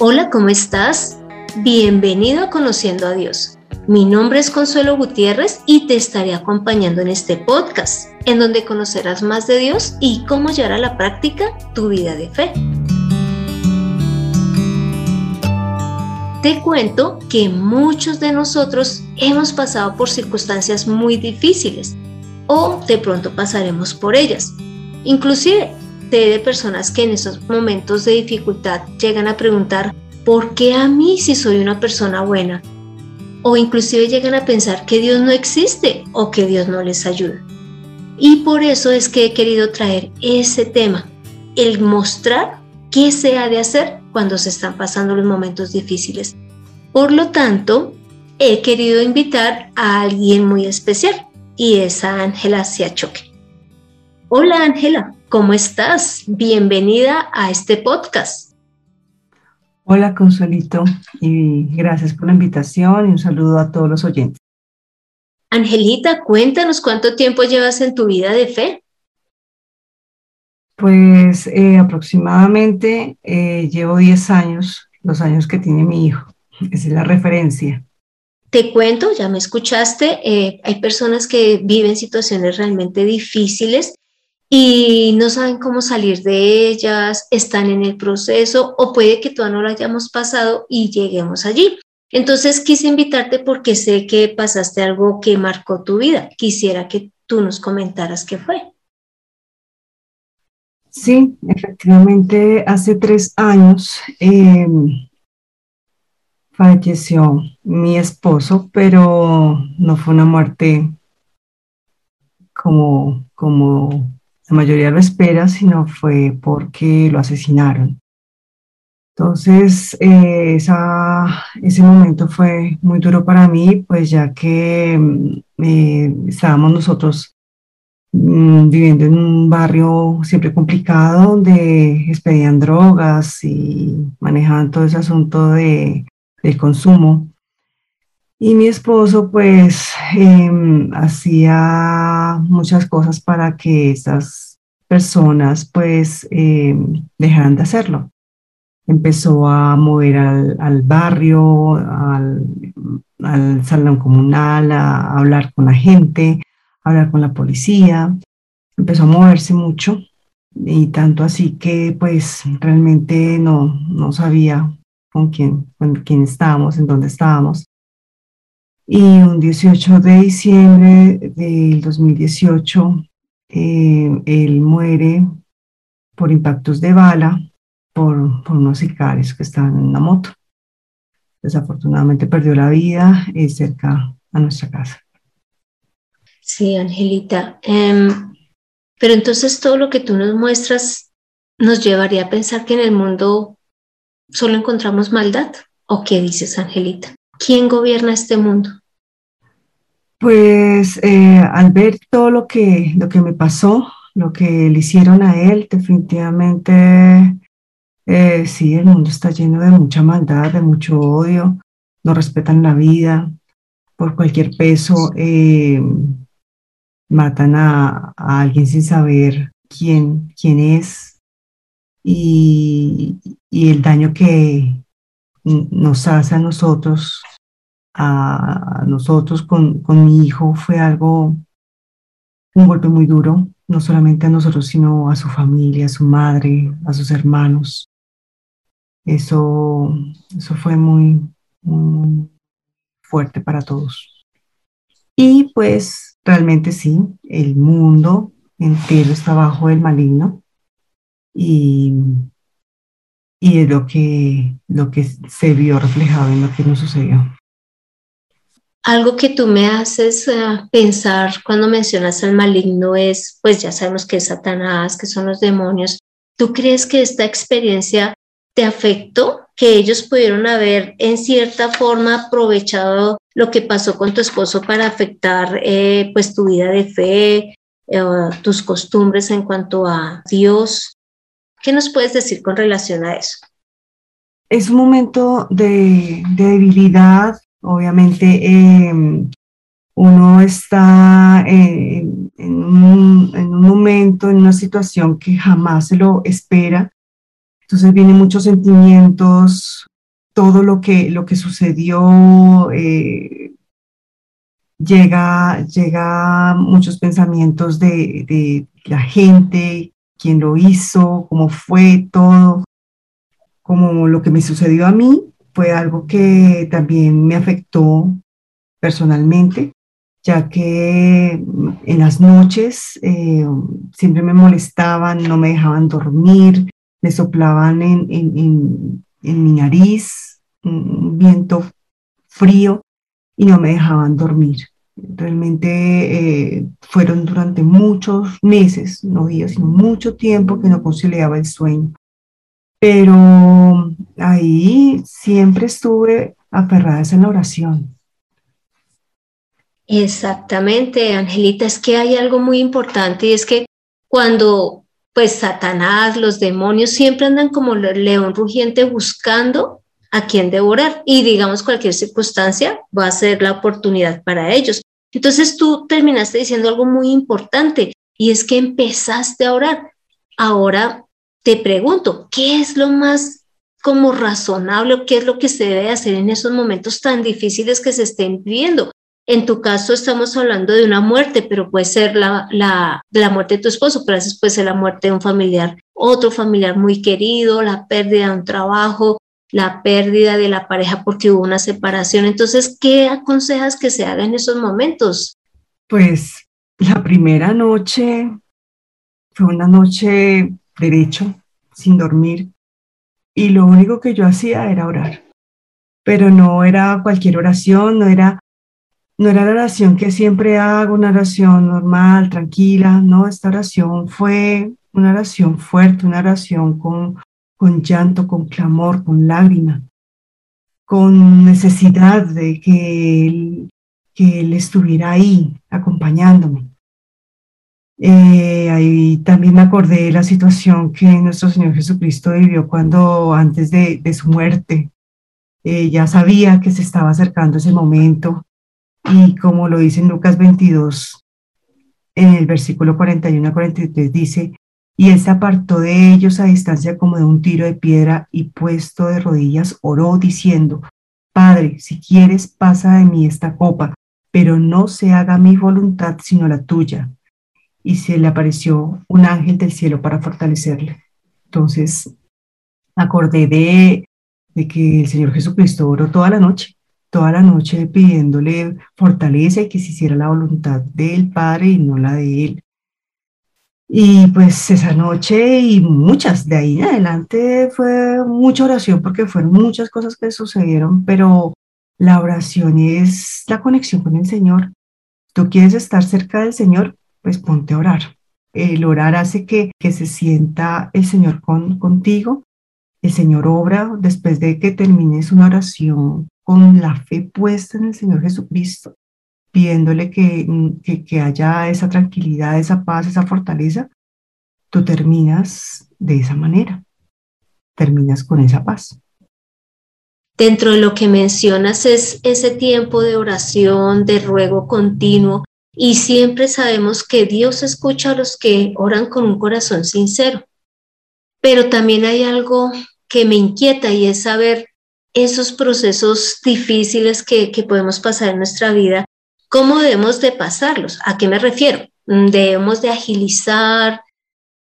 Hola, ¿cómo estás? Bienvenido a Conociendo a Dios. Mi nombre es Consuelo Gutiérrez y te estaré acompañando en este podcast, en donde conocerás más de Dios y cómo llevar a la práctica tu vida de fe. Te cuento que muchos de nosotros hemos pasado por circunstancias muy difíciles o de pronto pasaremos por ellas. Inclusive de personas que en esos momentos de dificultad llegan a preguntar, ¿por qué a mí si soy una persona buena? O inclusive llegan a pensar que Dios no existe o que Dios no les ayuda. Y por eso es que he querido traer ese tema, el mostrar qué se ha de hacer cuando se están pasando los momentos difíciles. Por lo tanto, he querido invitar a alguien muy especial y es a Ángela Siachoque. Hola Ángela, ¿cómo estás? Bienvenida a este podcast. Hola Consuelito y gracias por la invitación y un saludo a todos los oyentes. Angelita, cuéntanos cuánto tiempo llevas en tu vida de fe. Pues eh, aproximadamente eh, llevo 10 años, los años que tiene mi hijo. Esa es la referencia. Te cuento, ya me escuchaste, eh, hay personas que viven situaciones realmente difíciles y no saben cómo salir de ellas, están en el proceso o puede que todavía no lo hayamos pasado y lleguemos allí. Entonces quise invitarte porque sé que pasaste algo que marcó tu vida. Quisiera que tú nos comentaras qué fue. Sí, efectivamente, hace tres años em, falleció mi esposo, pero no fue una muerte como, como la mayoría lo espera, sino fue porque lo asesinaron. Entonces, eh, ese momento fue muy duro para mí, pues ya que mm, eh, estábamos nosotros mm, viviendo en un barrio siempre complicado donde expedían drogas y manejaban todo ese asunto de, del consumo. Y mi esposo pues em, hacía muchas cosas para que estas personas pues em, dejaran de hacerlo. Empezó a mover al, barrio, al, al, salón comunal, a hablar con la gente, a hablar con la policía. Empezó a moverse mucho y tanto así que pues realmente no, no sabía con quién, con quién estábamos, en dónde estábamos. Y un 18 de diciembre del 2018, eh, él muere por impactos de bala por, por, unos sicarios que estaban en una moto. Desafortunadamente perdió la vida eh, cerca a nuestra casa. Sí, Angelita. Em, pero entonces todo lo que tú nos muestras nos llevaría a pensar que en el mundo solo encontramos maldad. ¿O qué dices, Angelita? ¿Quién gobierna este mundo? Pues eh, al ver todo lo que, lo que me pasó, lo que le hicieron a él, definitivamente eh, sí, el mundo está lleno de mucha maldad, de mucho odio, no respetan la vida, por cualquier peso eh, matan a, alguien sin saber quién, quién es y el daño que, nos hace a nosotros, a nosotros con, con mi hijo fue algo, un golpe muy duro, no solamente a nosotros, sino a su familia, a su madre, a sus hermanos. Eso, eso fue muy, muy fuerte para todos. Y pues realmente sí, el mundo entero está bajo el maligno y y es lo que, lo que se vio reflejado en lo que nos sucedió. Algo que tú me haces eh, pensar cuando mencionas al maligno es, pues ya sabemos que es Satanás, que son los demonios. ¿Tú crees que esta experiencia te afectó? Que ellos pudieron haber en cierta forma aprovechado lo que pasó con tu esposo para afectar eh, pues tu vida de fe, eh, tus costumbres en cuanto a Dios. ¿Qué nos puedes decir con relación a eso? Es un momento de, debilidad, obviamente em, uno está en, un, momento, en una situación que jamás se lo espera Entonces vienen muchos sentimientos, todo lo que, lo que sucedió, eh, llega, llega muchos pensamientos de la gente, quién lo hizo, cómo fue todo, como lo que me sucedió a mí, fue algo que también me afectó personalmente, ya que en las noches eh, siempre me molestaban, no me dejaban dormir, me soplaban en, en, en mi nariz, un viento frío y no me dejaban dormir. Realmente eh, fueron durante muchos meses, no días, sino mucho tiempo que no conciliaba el sueño. Pero ahí siempre estuve aferrada en la oración. Exactamente, Angelita, es que hay algo muy importante y es que cuando pues Satanás, los demonios siempre andan como león rugiente buscando a quien devorar y digamos cualquier circunstancia va a ser la oportunidad para ellos. Entonces tú terminaste diciendo algo muy importante y es que empezaste a orar. Ahora te pregunto, ¿qué es lo más como razonable qué es lo que se debe hacer en esos momentos tan difíciles que se estén viviendo? En tu caso estamos hablando de una muerte, pero puede ser la, la, la muerte de tu esposo, pero a veces puede ser la muerte de un familiar, otro familiar muy querido, la pérdida de un trabajo, la pérdida de la pareja porque hubo una separación. Entonces, ¿qué aconsejas que se haga en esos momentos? Pues la primera noche fue una noche derecho, sin dormir, y lo único que yo hacía era orar. Pero no era cualquier oración, no era no era la oración que siempre hago, una oración normal, tranquila, no, esta oración fue una oración fuerte, una oración con con llanto, con clamor, con lágrima, con necesidad de que Él, que él estuviera ahí acompañándome. Eh, ahí también me acordé de la situación que nuestro Señor Jesucristo vivió cuando antes de, su muerte eh, ya sabía que se estaba acercando ese momento y como lo dice en Lucas 22, en el versículo 41 a 43 dice, y él se apartó de ellos a distancia como de un tiro de piedra y puesto de rodillas oró diciendo, Padre, si quieres, pasa de mí esta copa, pero no se haga mi voluntad sino la tuya. Y se le apareció un ángel del cielo para fortalecerle. Entonces, acordé de, que el Señor Jesucristo oró toda la noche, toda la noche pidiéndole fortaleza y que se hiciera la voluntad del Padre y no la de él. Y pues esa noche y muchas de ahí en adelante fue mucha oración porque fueron muchas cosas que sucedieron, pero la oración es la conexión con el Señor. Tú quieres estar cerca del Señor, pues ponte a orar. El orar hace que, que se sienta el Señor con, contigo. El Señor obra después de que termines una oración con la fe puesta en el Señor Jesucristo pidiéndole mm, que, que, haya esa tranquilidad, esa paz, esa fortaleza, tú terminas de esa manera, terminas con esa paz. Dentro de lo que mencionas es ese tiempo de oración, de ruego continuo, y siempre sabemos que Dios escucha a los que oran con un corazón sincero. Pero también hay algo que me inquieta y es saber esos procesos difíciles que, que podemos pasar en nuestra vida ¿Cómo debemos de pasarlos? ¿A qué me refiero? Mm, debemos de agilizar,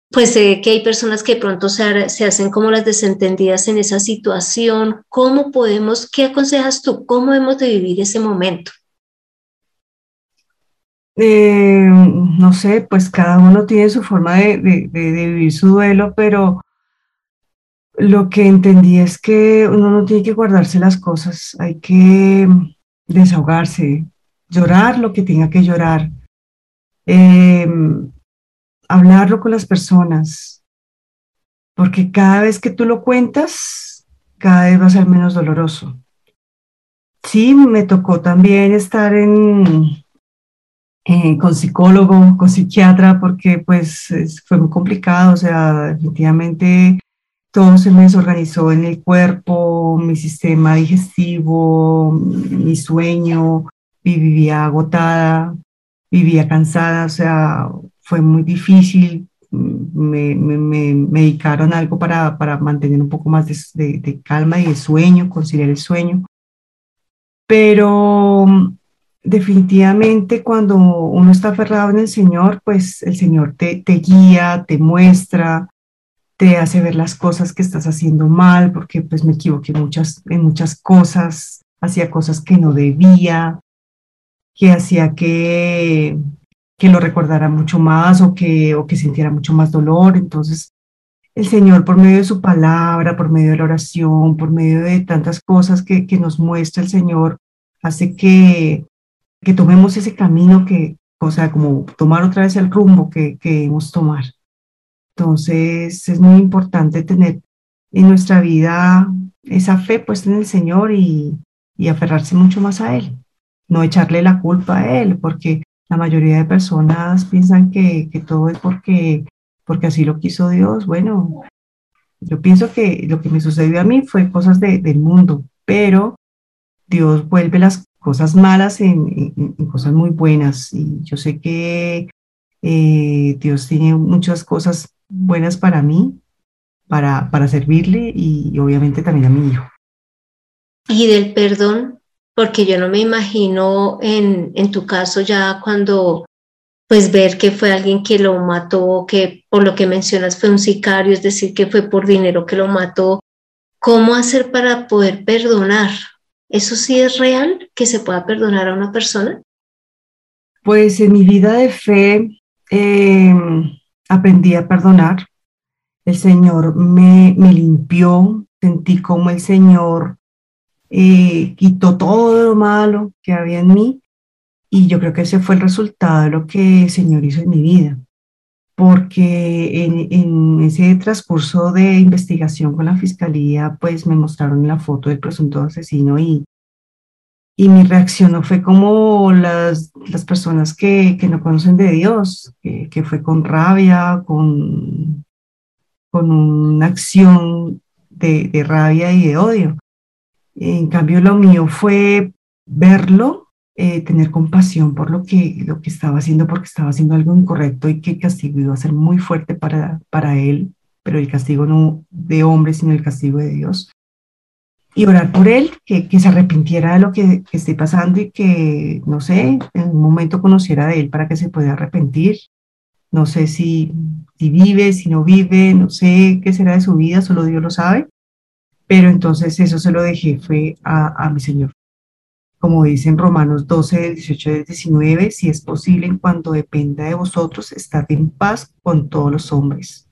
pues sé que hay personas que pronto se, se, hacen como las desentendidas en esa situación. ¿Cómo podemos, qué aconsejas tú? ¿Cómo debemos de vivir ese momento? Eh, no sé, pues cada uno tiene su forma de, de, vivir su duelo, pero lo que entendí es que uno no tiene que guardarse las cosas, hay que desahogarse, llorar lo que tenga que llorar, em, hablarlo con las personas, porque cada vez que tú lo cuentas, cada vez va a ser menos doloroso. Sí, me tocó también estar en, con psicólogo, con psiquiatra, porque pues fue muy complicado, o sea, definitivamente todo se me desorganizó en el cuerpo, mi sistema digestivo, mi sueño, vivía agotada, vivía cansada, o sea, fue muy difícil me, me, medicaron algo para, para, mantener un poco más de, de, calma y de sueño, conciliar el sueño. Pero definitivamente cuando uno está aferrado en el Señor, pues el Señor te, te guía, te muestra, te hace ver las cosas que estás haciendo mal, porque pues me equivoqué muchas, en muchas cosas, hacía cosas que no debía, que hacía que, que lo recordara mucho más o que, o que sintiera mucho más dolor. Entonces, el Señor, por medio de su palabra, por medio de la oración, por medio de tantas cosas que, que nos muestra el Señor, hace que, que tomemos ese camino que, o sea, como tomar otra vez el rumbo que, que debemos tomar. Entonces, es muy importante tener en nuestra vida esa fe puesta en el Señor y, y aferrarse mucho más a Él. No echarle la culpa a Él, porque la mayoría de personas piensan que, que todo es porque, porque así lo quiso Dios. Bueno, yo pienso que lo que me sucedió a mí fue cosas de, del mundo, pero Dios vuelve las cosas malas en, cosas muy buenas. Y yo sé que eh, Dios tiene muchas cosas buenas para mí, para, para servirle y obviamente también a mi hijo. Y del perdón, porque yo no me imagino en, en tu caso ya cuando pues ver que fue alguien que lo mató, que por lo que mencionas fue un sicario, es decir, que fue por dinero que lo mató. ¿Cómo hacer para poder perdonar? ¿Eso sí es real que se pueda perdonar a una persona? Pues en mi vida de fe em, aprendí a perdonar. El Señor me, me limpió, sentí como el Señor eh, quitó todo lo malo que había en mí y yo creo que ese fue el resultado de lo que el Señor hizo en mi vida, porque en, en ese transcurso de investigación con la fiscalía, pues me mostraron la foto del presunto asesino y, y mi reacción no fue como las, las personas que, que no conocen de Dios, que, que fue con rabia, con, con una acción de, de rabia y de odio en cambio, lo mío fue verlo, eh, tener compasión por lo que, lo que estaba haciendo, porque estaba haciendo algo incorrecto y que el castigo iba a ser muy fuerte para, para él, pero el castigo no de hombre, sino el castigo de Dios. Y orar por él, que, que se arrepintiera de lo que, que esté pasando y que, no sé, en un momento conociera de él para que se pueda arrepentir. No sé si, si vive, si no vive, no sé qué será de su vida, solo Dios lo sabe pero entonces eso se lo dejé fue a, mi Señor. Como dice en Romanos 12, 18 19, si es posible, en cuanto dependa de vosotros, estad en paz con todos los hombres.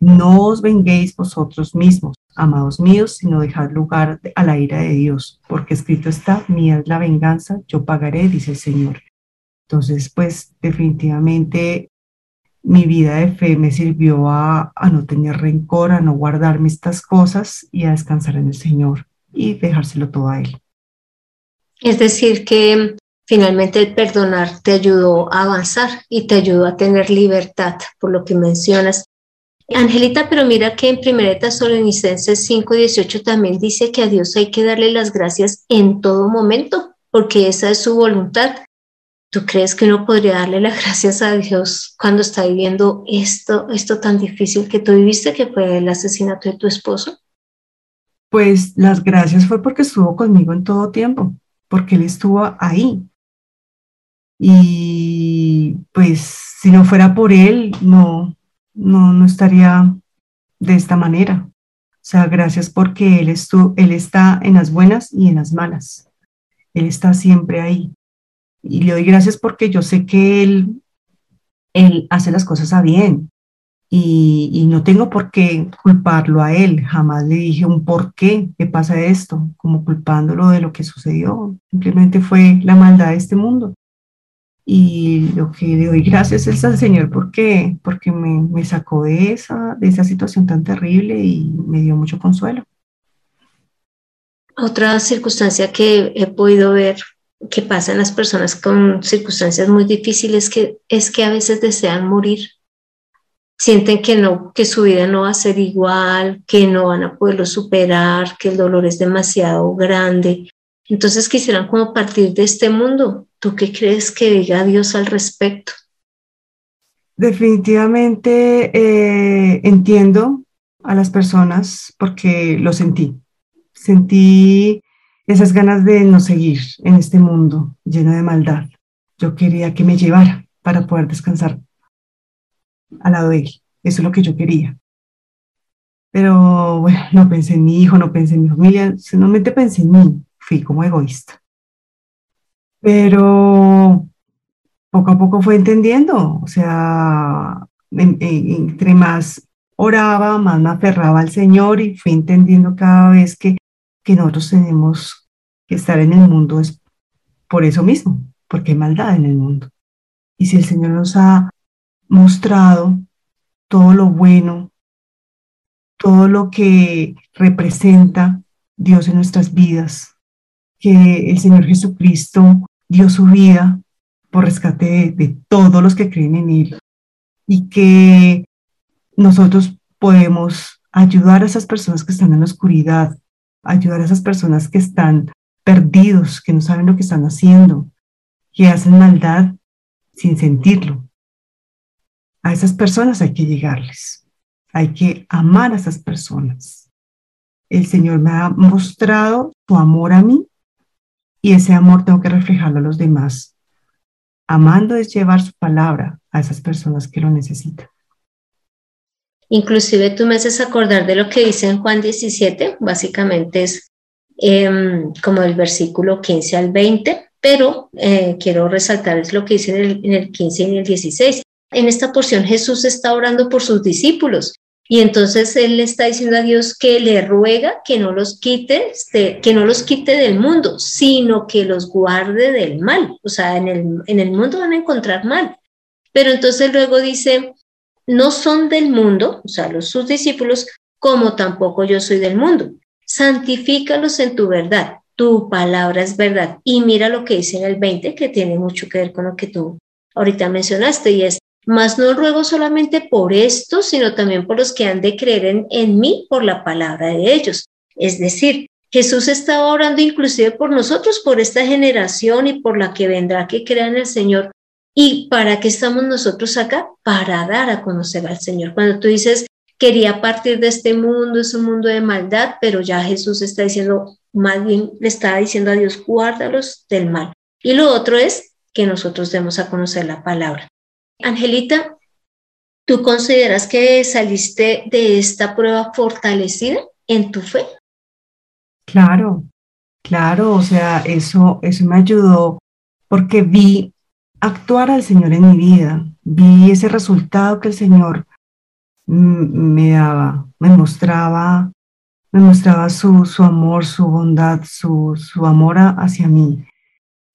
No os venguéis vosotros mismos, amados míos, sino dejad lugar a la ira de Dios, porque escrito está, mía es la venganza, yo pagaré, dice el Señor. Entonces, pues definitivamente mi vida de fe me sirvió a, no tener rencor, a no guardarme estas cosas y a descansar en el Señor y dejárselo todo a Él. Es decir, que finalmente el perdonar te ayudó a avanzar y te ayudó a tener libertad, por lo que mencionas. Angelita, pero mira que en 1 Tesalonicenses 5:18 también dice que a Dios hay que darle las gracias en todo momento, porque esa es su voluntad. ¿Tú crees que uno podría darle las gracias a Dios cuando está viviendo esto, esto tan difícil que tú viviste, que fue el asesinato de tu esposo? Pues las gracias fue porque estuvo conmigo en todo tiempo, porque Él estuvo ahí. Y pues si no fuera por Él, no, no, no estaría de esta manera. O sea, gracias porque Él, estuvo, él está en las buenas y en las malas. Él está siempre ahí. Y le doy gracias porque yo sé que él, él hace las cosas a bien. Y, y, no tengo por qué culparlo a él. Jamás le dije un por qué, qué pasa esto, como culpándolo de lo que sucedió. Simplemente fue la maldad de este mundo. Y lo que le doy gracias es al Señor porque, porque me, me sacó de esa, de esa situación tan terrible y me dio mucho consuelo. Otra circunstancia que he podido ver que pasan las personas con circunstancias muy difíciles que es que a veces desean morir. Sienten que no, que su vida no va a ser igual, que no van a poderlo superar, que el dolor es demasiado grande. Entonces quisieran como partir de este mundo. ¿Tú qué crees que diga Dios al respecto? definitivamente eh, entiendo a las personas porque lo sentí. Sentí esas ganas de no seguir en este mundo lleno de maldad. Yo quería que me llevara para poder descansar al lado de él. Eso es lo que yo quería. Pero bueno, no pensé en mi hijo, no pensé en mi familia, solamente pensé en mí. Fui como egoísta. Pero poco a poco fue entendiendo, o sea, entre más oraba, más me aferraba al Señor y fui entendiendo cada vez que, que nosotros tenemos que estar en el mundo es por eso mismo, porque hay maldad en el mundo. Y si el Señor nos ha mostrado todo lo bueno, todo lo que representa Dios en nuestras vidas, que el Señor Jesucristo dio su vida por rescate de, todos los que creen en Él y que nosotros podemos ayudar a esas personas que están en la oscuridad, ayudar a esas personas que están perdidos, que no saben lo que están haciendo, que hacen maldad sin sentirlo. A esas personas hay que llegarles, hay que amar a esas personas. El Señor me ha mostrado su amor a mí y ese amor tengo que reflejarlo a los demás. Amando es llevar su palabra a esas personas que lo necesitan. Inclusive tú me haces acordar de lo que dice en Juan 17, básicamente es em, como el versículo 15 al 20, pero eh, quiero resaltar lo que dice en el, en el 15 y en el 16. En esta porción Jesús está orando por sus discípulos y entonces él le está diciendo a Dios que le ruega que no los quite, que no los quite del mundo, sino que los guarde del mal. O sea, en el, en el mundo van a encontrar mal. Pero entonces luego dice, no son del mundo, o sea, los sus discípulos, como tampoco yo soy del mundo. Santifícalos en tu verdad. Tu palabra es verdad. Y mira lo que dice en el 20, que tiene mucho que ver con lo que tú ahorita mencionaste, y es, mas no ruego solamente por esto, sino también por los que han de creer en, en mí por la palabra de ellos. Es decir, Jesús estaba orando inclusive por nosotros, por esta generación y por la que vendrá que crea en el Señor. ¿Y para qué estamos nosotros acá? Para dar a conocer al Señor. Cuando tú dices, quería partir de este mundo, es un mundo de maldad, pero ya Jesús está diciendo, más bien le está diciendo a Dios, guárdalos del mal. Y lo otro es que nosotros demos a conocer la palabra. Angelita, ¿tú consideras que saliste de esta prueba fortalecida en tu fe? Claro, claro, o sea, eso, eso me ayudó porque vi actuar al Señor en mi vida, vi ese resultado que el Señor me daba, me mostraba, me mostraba su, su amor, su bondad, su, su amor hacia mí.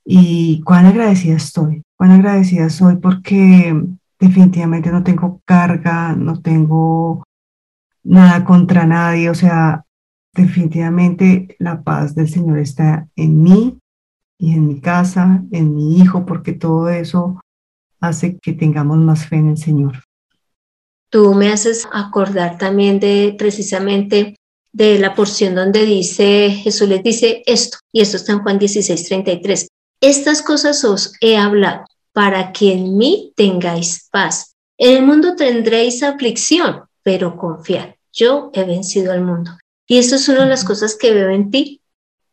Y cuán agradecida estoy, cuán agradecida soy porque definitivamente no tengo carga, no tengo nada contra nadie, o sea, definitivamente la paz del Señor está en mí y en mi casa, en mi hijo, porque todo eso hace que tengamos más fe en el Señor. Tú me haces acordar también de precisamente de la porción donde dice, Jesús les dice esto, y esto está en Juan 16, 33. Estas cosas os he hablado para que en mí tengáis paz. En el mundo tendréis aflicción, pero confiad, yo he vencido al mundo. Y esto es una de las cosas que veo en ti.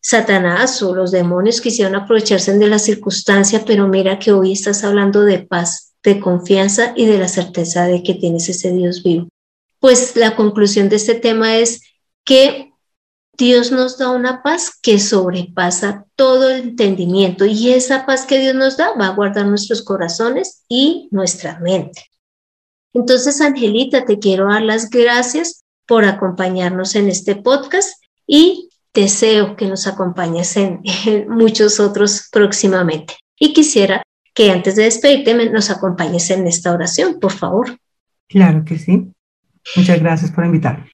Satanás o los demonios quisieron aprovecharse de la circunstancia, pero mira que hoy estás hablando de paz, de confianza y de la certeza de que tienes ese Dios vivo. Pues la conclusión de este tema es que Dios nos da una paz que sobrepasa todo el entendimiento y esa paz que Dios nos da va a guardar nuestros corazones y nuestra mente. Entonces, Angelita, te quiero dar las gracias por acompañarnos en este podcast y deseo que nos acompañes en, muchos otros próximamente. Y quisiera que antes de despedirte nos acompañes en esta oración, por favor. Claro que sí. Muchas gracias por invitarme.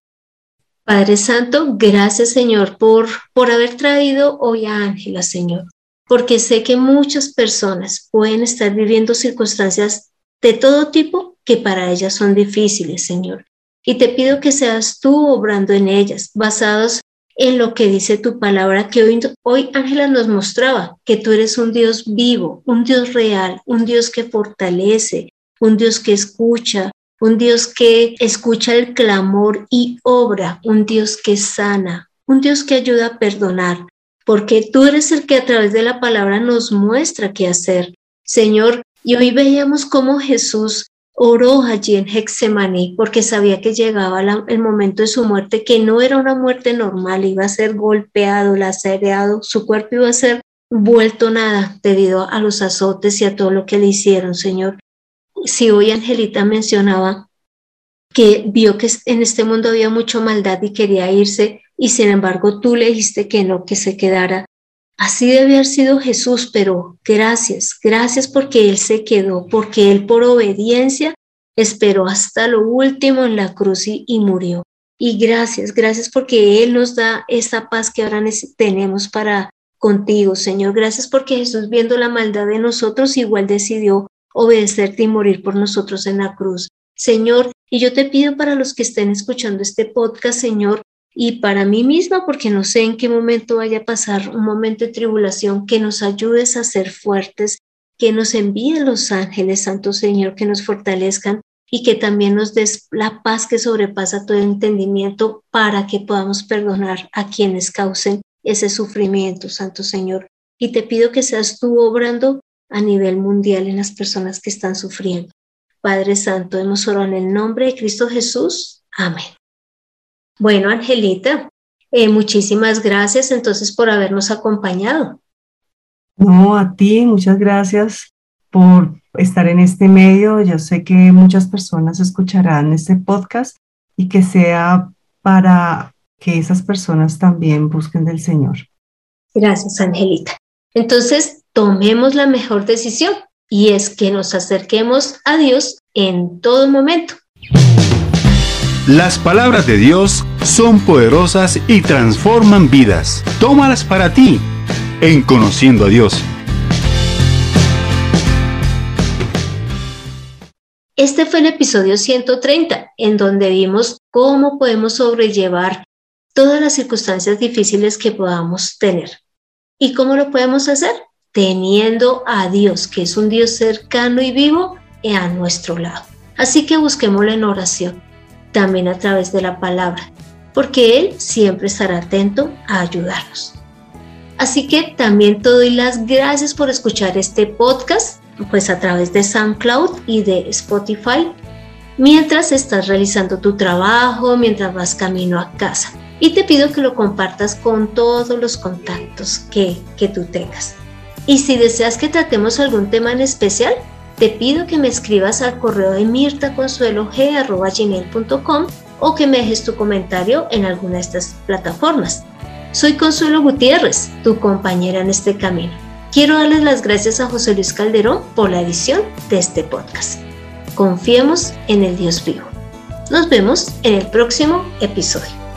Padre Santo, gracias Señor por, por haber traído hoy a Ángela, Señor, porque sé que muchas personas pueden estar viviendo circunstancias de todo tipo que para ellas son difíciles, Señor. Y te pido que seas tú obrando en ellas, basados en lo que dice tu palabra, que hoy, hoy Ángela nos mostraba, que tú eres un Dios vivo, un Dios real, un Dios que fortalece, un Dios que escucha, un Dios que escucha el clamor y obra, un Dios que sana, un Dios que ayuda a perdonar, porque tú eres el que a través de la palabra nos muestra qué hacer. Señor, y hoy veíamos cómo Jesús oró allí en Hexemaní porque sabía que llegaba el momento de su muerte, que no era una muerte normal, iba a ser golpeado, lacerado, su cuerpo iba a ser vuelto nada debido a los azotes y a todo lo que le hicieron, Señor. Si hoy Angelita mencionaba que vio que en este mundo había mucha maldad y quería irse, y sin embargo tú le dijiste que no, que se quedara. Así debe haber sido Jesús, pero gracias, gracias porque Él se quedó, porque Él por obediencia esperó hasta lo último en la cruz y, y murió. Y gracias, gracias porque Él nos da esa paz que ahora tenemos para contigo, Señor. Gracias porque Jesús, viendo la maldad de nosotros, igual decidió obedecerte y morir por nosotros en la cruz. Señor, y yo te pido para los que estén escuchando este podcast, Señor, y para mí misma, porque no sé en qué momento vaya a pasar un momento de tribulación, que nos ayudes a ser fuertes, que nos envíen los ángeles, Santo Señor, que nos fortalezcan y que también nos des la paz que sobrepasa todo entendimiento para que podamos perdonar a quienes causen ese sufrimiento, Santo Señor. Y te pido que seas tú obrando a nivel mundial en las personas que están sufriendo. Padre Santo, hemos orado en el nombre de Cristo Jesús. Amén. Bueno, Angelita, eh, muchísimas gracias entonces por habernos acompañado. No, a ti, muchas gracias por estar en este medio. Yo sé que muchas personas escucharán este podcast y que sea para que esas personas también busquen del Señor. Gracias, Angelita. Entonces, tomemos la mejor decisión y es que nos acerquemos a Dios en todo momento. Las palabras de Dios son poderosas y transforman vidas. Tómalas para ti en Conociendo a Dios. Este fue el episodio 130, en donde vimos cómo podemos sobrellevar todas las circunstancias difíciles que podamos tener. ¿Y cómo lo podemos hacer? Teniendo a Dios, que es un Dios cercano y vivo, a nuestro lado. Así que busquémoslo en oración, también a través de la palabra, porque Él siempre estará atento a ayudarnos. Así que también te doy las gracias por escuchar este podcast, pues a través de SoundCloud y de Spotify, mientras estás realizando tu trabajo, mientras vas camino a casa y te pido que lo compartas con todos los contactos que, que tú tengas. Y si deseas que tratemos algún tema en especial, te pido que me escribas al correo de mirtaconsuelog.com o que me dejes tu comentario en alguna de estas plataformas. Soy Consuelo Gutiérrez, tu compañera en este camino. Quiero darles las gracias a José Luis Calderón por la edición de este podcast. Confiemos en el Dios vivo. Nos vemos en el próximo episodio.